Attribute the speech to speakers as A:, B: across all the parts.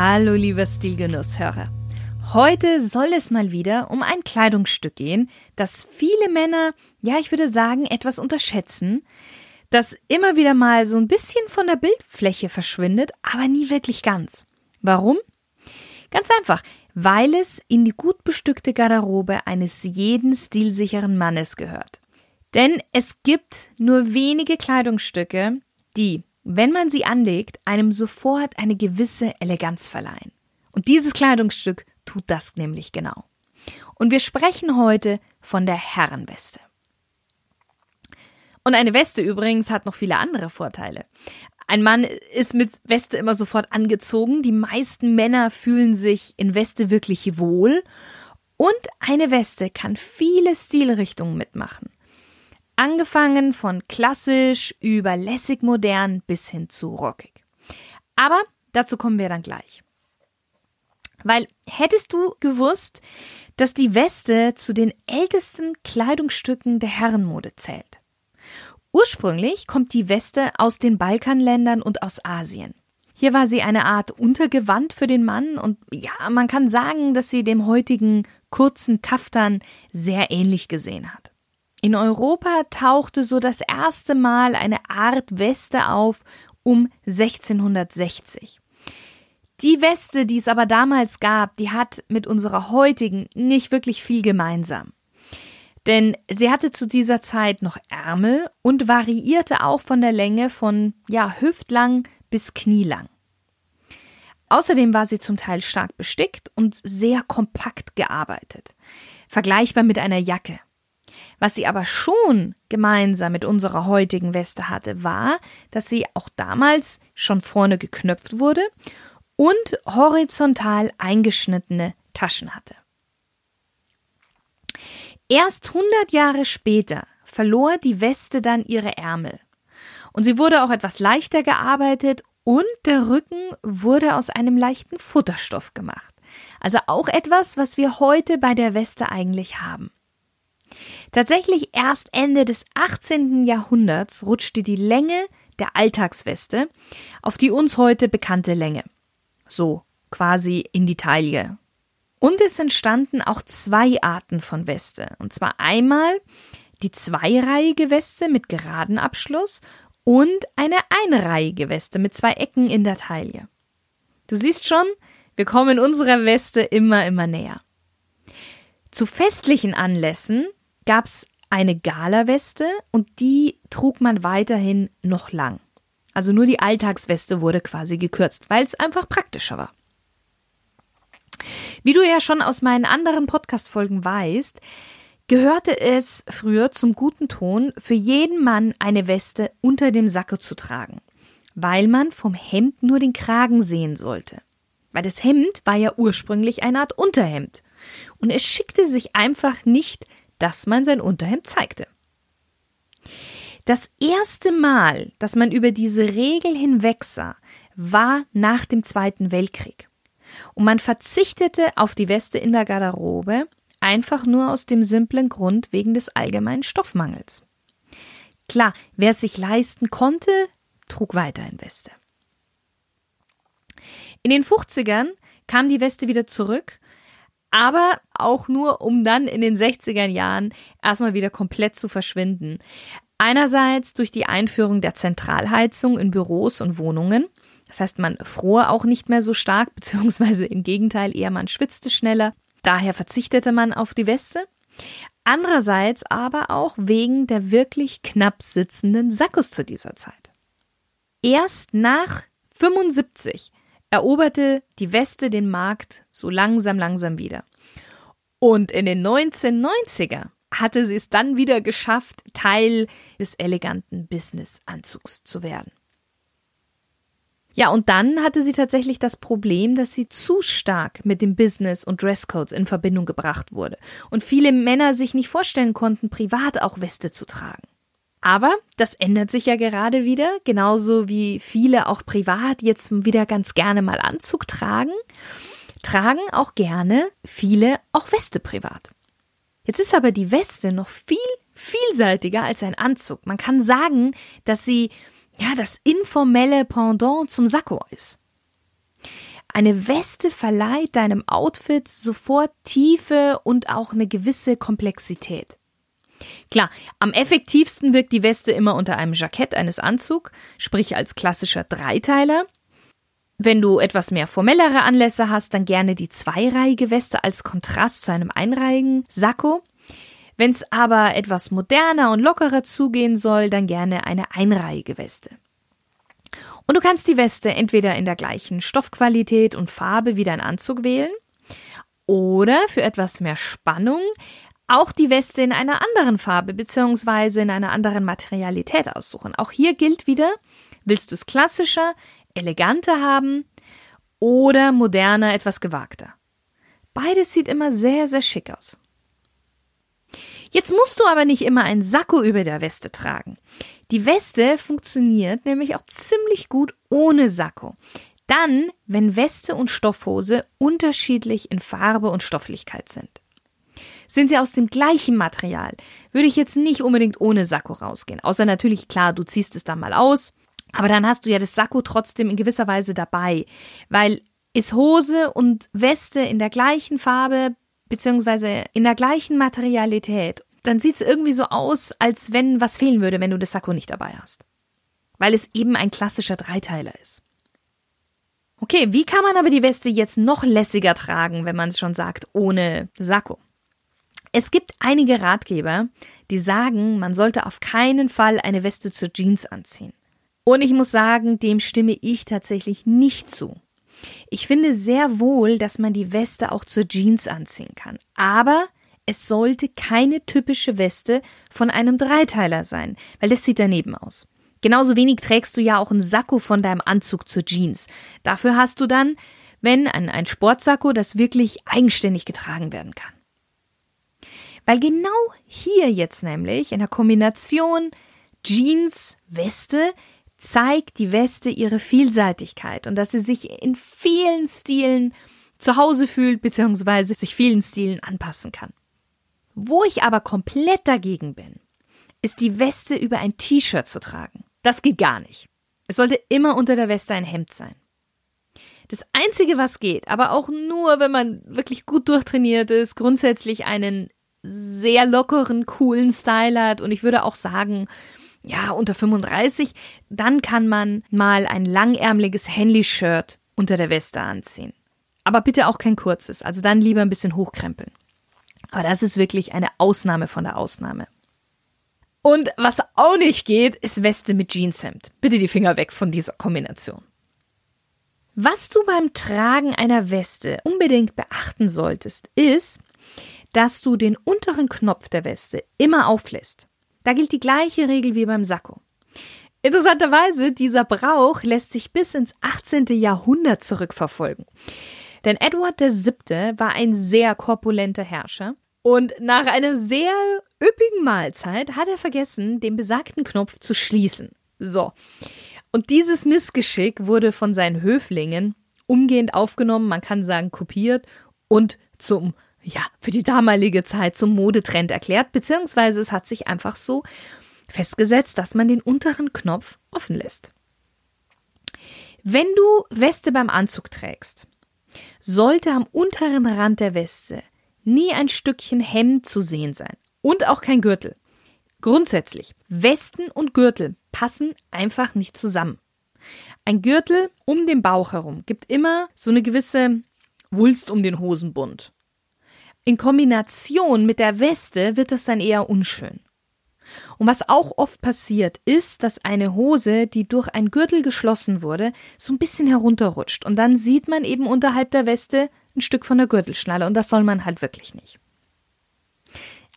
A: Hallo lieber Stilgenusshörer. Heute soll es mal wieder um ein Kleidungsstück gehen, das viele Männer, ja ich würde sagen, etwas unterschätzen, das immer wieder mal so ein bisschen von der Bildfläche verschwindet, aber nie wirklich ganz. Warum? Ganz einfach, weil es in die gut bestückte Garderobe eines jeden stilsicheren Mannes gehört. Denn es gibt nur wenige Kleidungsstücke, die wenn man sie anlegt, einem sofort eine gewisse Eleganz verleihen. Und dieses Kleidungsstück tut das nämlich genau. Und wir sprechen heute von der Herrenweste. Und eine Weste übrigens hat noch viele andere Vorteile. Ein Mann ist mit Weste immer sofort angezogen. Die meisten Männer fühlen sich in Weste wirklich wohl. Und eine Weste kann viele Stilrichtungen mitmachen. Angefangen von klassisch über lässig modern bis hin zu rockig. Aber dazu kommen wir dann gleich. Weil hättest du gewusst, dass die Weste zu den ältesten Kleidungsstücken der Herrenmode zählt? Ursprünglich kommt die Weste aus den Balkanländern und aus Asien. Hier war sie eine Art Untergewand für den Mann und ja, man kann sagen, dass sie dem heutigen kurzen Kaftan sehr ähnlich gesehen hat. In Europa tauchte so das erste Mal eine Art Weste auf um 1660. Die Weste, die es aber damals gab, die hat mit unserer heutigen nicht wirklich viel gemeinsam. Denn sie hatte zu dieser Zeit noch Ärmel und variierte auch von der Länge von ja hüftlang bis knielang. Außerdem war sie zum Teil stark bestickt und sehr kompakt gearbeitet, vergleichbar mit einer Jacke. Was sie aber schon gemeinsam mit unserer heutigen Weste hatte, war, dass sie auch damals schon vorne geknöpft wurde und horizontal eingeschnittene Taschen hatte. Erst 100 Jahre später verlor die Weste dann ihre Ärmel. Und sie wurde auch etwas leichter gearbeitet und der Rücken wurde aus einem leichten Futterstoff gemacht. Also auch etwas, was wir heute bei der Weste eigentlich haben. Tatsächlich erst Ende des 18. Jahrhunderts rutschte die Länge der Alltagsweste auf die uns heute bekannte Länge. So, quasi in die Taille. Und es entstanden auch zwei Arten von Weste. Und zwar einmal die zweireihige Weste mit geraden Abschluss und eine einreihige Weste mit zwei Ecken in der Taille. Du siehst schon, wir kommen unserer Weste immer, immer näher. Zu festlichen Anlässen gab es eine Galaweste und die trug man weiterhin noch lang. Also nur die Alltagsweste wurde quasi gekürzt, weil es einfach praktischer war. Wie du ja schon aus meinen anderen Podcast-Folgen weißt, gehörte es früher zum guten Ton, für jeden Mann eine Weste unter dem Sacko zu tragen, weil man vom Hemd nur den Kragen sehen sollte. Weil das Hemd war ja ursprünglich eine Art Unterhemd. Und es schickte sich einfach nicht, dass man sein Unterhemd zeigte. Das erste Mal, dass man über diese Regel hinwegsah, war nach dem Zweiten Weltkrieg. Und man verzichtete auf die Weste in der Garderobe einfach nur aus dem simplen Grund wegen des allgemeinen Stoffmangels. Klar, wer es sich leisten konnte, trug weiterhin Weste. In den 50ern kam die Weste wieder zurück aber auch nur, um dann in den 60er Jahren erstmal wieder komplett zu verschwinden. Einerseits durch die Einführung der Zentralheizung in Büros und Wohnungen. Das heißt, man fror auch nicht mehr so stark, beziehungsweise im Gegenteil eher man schwitzte schneller. Daher verzichtete man auf die Weste. Andererseits aber auch wegen der wirklich knapp sitzenden Sackos zu dieser Zeit. Erst nach 75 eroberte die Weste den Markt so langsam, langsam wieder. Und in den 1990er hatte sie es dann wieder geschafft, Teil des eleganten Business-Anzugs zu werden. Ja, und dann hatte sie tatsächlich das Problem, dass sie zu stark mit dem Business und Dresscodes in Verbindung gebracht wurde und viele Männer sich nicht vorstellen konnten, privat auch Weste zu tragen. Aber das ändert sich ja gerade wieder, genauso wie viele auch privat jetzt wieder ganz gerne mal Anzug tragen, tragen auch gerne viele auch Weste privat. Jetzt ist aber die Weste noch viel vielseitiger als ein Anzug. Man kann sagen, dass sie ja das informelle Pendant zum Sakko ist. Eine Weste verleiht deinem Outfit sofort Tiefe und auch eine gewisse Komplexität. Klar, am effektivsten wirkt die Weste immer unter einem Jackett eines Anzugs, sprich als klassischer Dreiteiler. Wenn du etwas mehr formellere Anlässe hast, dann gerne die zweireihige Weste als Kontrast zu einem einreihigen Sakko. Wenn es aber etwas moderner und lockerer zugehen soll, dann gerne eine einreihige Weste. Und du kannst die Weste entweder in der gleichen Stoffqualität und Farbe wie dein Anzug wählen oder für etwas mehr Spannung auch die Weste in einer anderen Farbe bzw. in einer anderen Materialität aussuchen. Auch hier gilt wieder, willst du es klassischer, eleganter haben oder moderner, etwas gewagter. Beides sieht immer sehr, sehr schick aus. Jetzt musst du aber nicht immer ein Sakko über der Weste tragen. Die Weste funktioniert nämlich auch ziemlich gut ohne Sakko. Dann, wenn Weste und Stoffhose unterschiedlich in Farbe und Stofflichkeit sind. Sind sie aus dem gleichen Material, würde ich jetzt nicht unbedingt ohne Sakko rausgehen. Außer natürlich, klar, du ziehst es dann mal aus, aber dann hast du ja das Sakko trotzdem in gewisser Weise dabei, weil ist Hose und Weste in der gleichen Farbe beziehungsweise in der gleichen Materialität, dann sieht es irgendwie so aus, als wenn was fehlen würde, wenn du das Sakko nicht dabei hast. Weil es eben ein klassischer Dreiteiler ist. Okay, wie kann man aber die Weste jetzt noch lässiger tragen, wenn man es schon sagt, ohne Sakko? Es gibt einige Ratgeber, die sagen, man sollte auf keinen Fall eine Weste zur Jeans anziehen. Und ich muss sagen, dem stimme ich tatsächlich nicht zu. Ich finde sehr wohl, dass man die Weste auch zur Jeans anziehen kann. Aber es sollte keine typische Weste von einem Dreiteiler sein, weil das sieht daneben aus. Genauso wenig trägst du ja auch einen Sakko von deinem Anzug zur Jeans. Dafür hast du dann, wenn ein, ein Sportsakko, das wirklich eigenständig getragen werden kann. Weil genau hier jetzt nämlich in der Kombination Jeans, Weste zeigt die Weste ihre Vielseitigkeit und dass sie sich in vielen Stilen zu Hause fühlt bzw. sich vielen Stilen anpassen kann. Wo ich aber komplett dagegen bin, ist die Weste über ein T-Shirt zu tragen. Das geht gar nicht. Es sollte immer unter der Weste ein Hemd sein. Das Einzige, was geht, aber auch nur, wenn man wirklich gut durchtrainiert ist, grundsätzlich einen sehr lockeren, coolen Style hat und ich würde auch sagen, ja, unter 35, dann kann man mal ein langärmeliges Henley-Shirt unter der Weste anziehen. Aber bitte auch kein kurzes, also dann lieber ein bisschen hochkrempeln. Aber das ist wirklich eine Ausnahme von der Ausnahme. Und was auch nicht geht, ist Weste mit Jeanshemd. Bitte die Finger weg von dieser Kombination. Was du beim Tragen einer Weste unbedingt beachten solltest, ist, dass du den unteren Knopf der Weste immer auflässt. Da gilt die gleiche Regel wie beim Sakko. Interessanterweise, dieser Brauch lässt sich bis ins 18. Jahrhundert zurückverfolgen. Denn Edward VII. war ein sehr korpulenter Herrscher und nach einer sehr üppigen Mahlzeit hat er vergessen, den besagten Knopf zu schließen. So. Und dieses Missgeschick wurde von seinen Höflingen umgehend aufgenommen, man kann sagen kopiert und zum ja, für die damalige Zeit zum Modetrend erklärt, beziehungsweise es hat sich einfach so festgesetzt, dass man den unteren Knopf offen lässt. Wenn du Weste beim Anzug trägst, sollte am unteren Rand der Weste nie ein Stückchen Hemd zu sehen sein und auch kein Gürtel. Grundsätzlich, Westen und Gürtel passen einfach nicht zusammen. Ein Gürtel um den Bauch herum gibt immer so eine gewisse Wulst um den Hosenbund. In Kombination mit der Weste wird das dann eher unschön. Und was auch oft passiert, ist, dass eine Hose, die durch ein Gürtel geschlossen wurde, so ein bisschen herunterrutscht. Und dann sieht man eben unterhalb der Weste ein Stück von der Gürtelschnalle. Und das soll man halt wirklich nicht.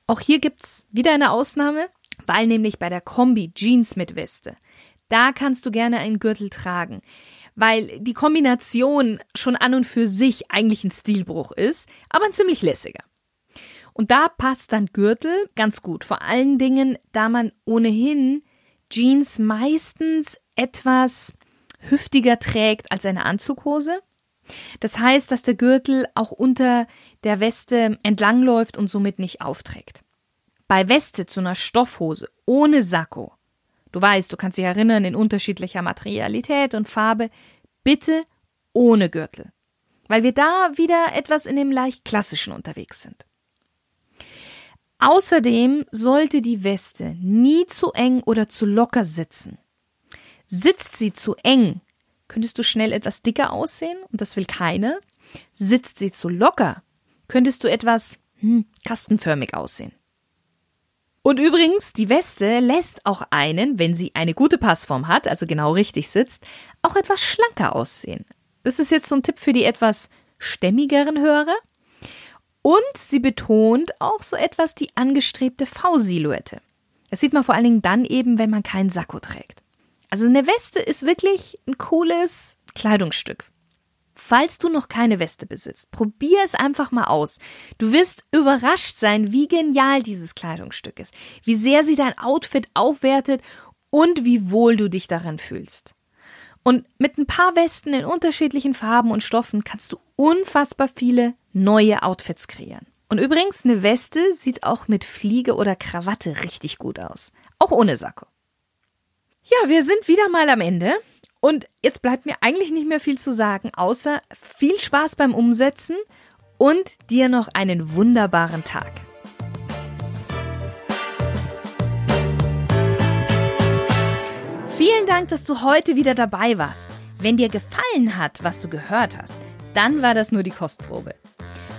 A: Auch hier gibt's wieder eine Ausnahme, weil nämlich bei der Kombi Jeans mit Weste, da kannst du gerne einen Gürtel tragen. Weil die Kombination schon an und für sich eigentlich ein Stilbruch ist, aber ein ziemlich lässiger. Und da passt dann Gürtel ganz gut, vor allen Dingen, da man ohnehin Jeans meistens etwas hüftiger trägt als eine Anzughose. Das heißt, dass der Gürtel auch unter der Weste entlangläuft und somit nicht aufträgt. Bei Weste zu einer Stoffhose ohne Sakko, du weißt, du kannst dich erinnern, in unterschiedlicher Materialität und Farbe, bitte ohne Gürtel, weil wir da wieder etwas in dem leicht klassischen unterwegs sind. Außerdem sollte die Weste nie zu eng oder zu locker sitzen. Sitzt sie zu eng, könntest du schnell etwas dicker aussehen und das will keiner. Sitzt sie zu locker, könntest du etwas hm, kastenförmig aussehen. Und übrigens, die Weste lässt auch einen, wenn sie eine gute Passform hat, also genau richtig sitzt, auch etwas schlanker aussehen. Das ist jetzt so ein Tipp für die etwas stämmigeren Hörer. Und sie betont auch so etwas die angestrebte V-Silhouette. Das sieht man vor allen Dingen dann eben, wenn man keinen Sakko trägt. Also eine Weste ist wirklich ein cooles Kleidungsstück. Falls du noch keine Weste besitzt, probier es einfach mal aus. Du wirst überrascht sein, wie genial dieses Kleidungsstück ist, wie sehr sie dein Outfit aufwertet und wie wohl du dich darin fühlst. Und mit ein paar Westen in unterschiedlichen Farben und Stoffen kannst du unfassbar viele neue Outfits kreieren. Und übrigens, eine Weste sieht auch mit Fliege oder Krawatte richtig gut aus. Auch ohne Sakko. Ja, wir sind wieder mal am Ende. Und jetzt bleibt mir eigentlich nicht mehr viel zu sagen, außer viel Spaß beim Umsetzen und dir noch einen wunderbaren Tag. Vielen Dank, dass du heute wieder dabei warst. Wenn dir gefallen hat, was du gehört hast, dann war das nur die Kostprobe.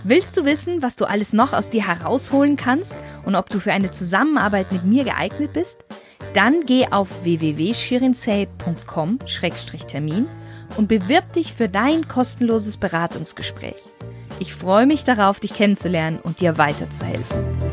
A: Willst du wissen, was du alles noch aus dir herausholen kannst und ob du für eine Zusammenarbeit mit mir geeignet bist? Dann geh auf www.shirinsei.com-termin und bewirb dich für dein kostenloses Beratungsgespräch. Ich freue mich darauf, dich kennenzulernen und dir weiterzuhelfen.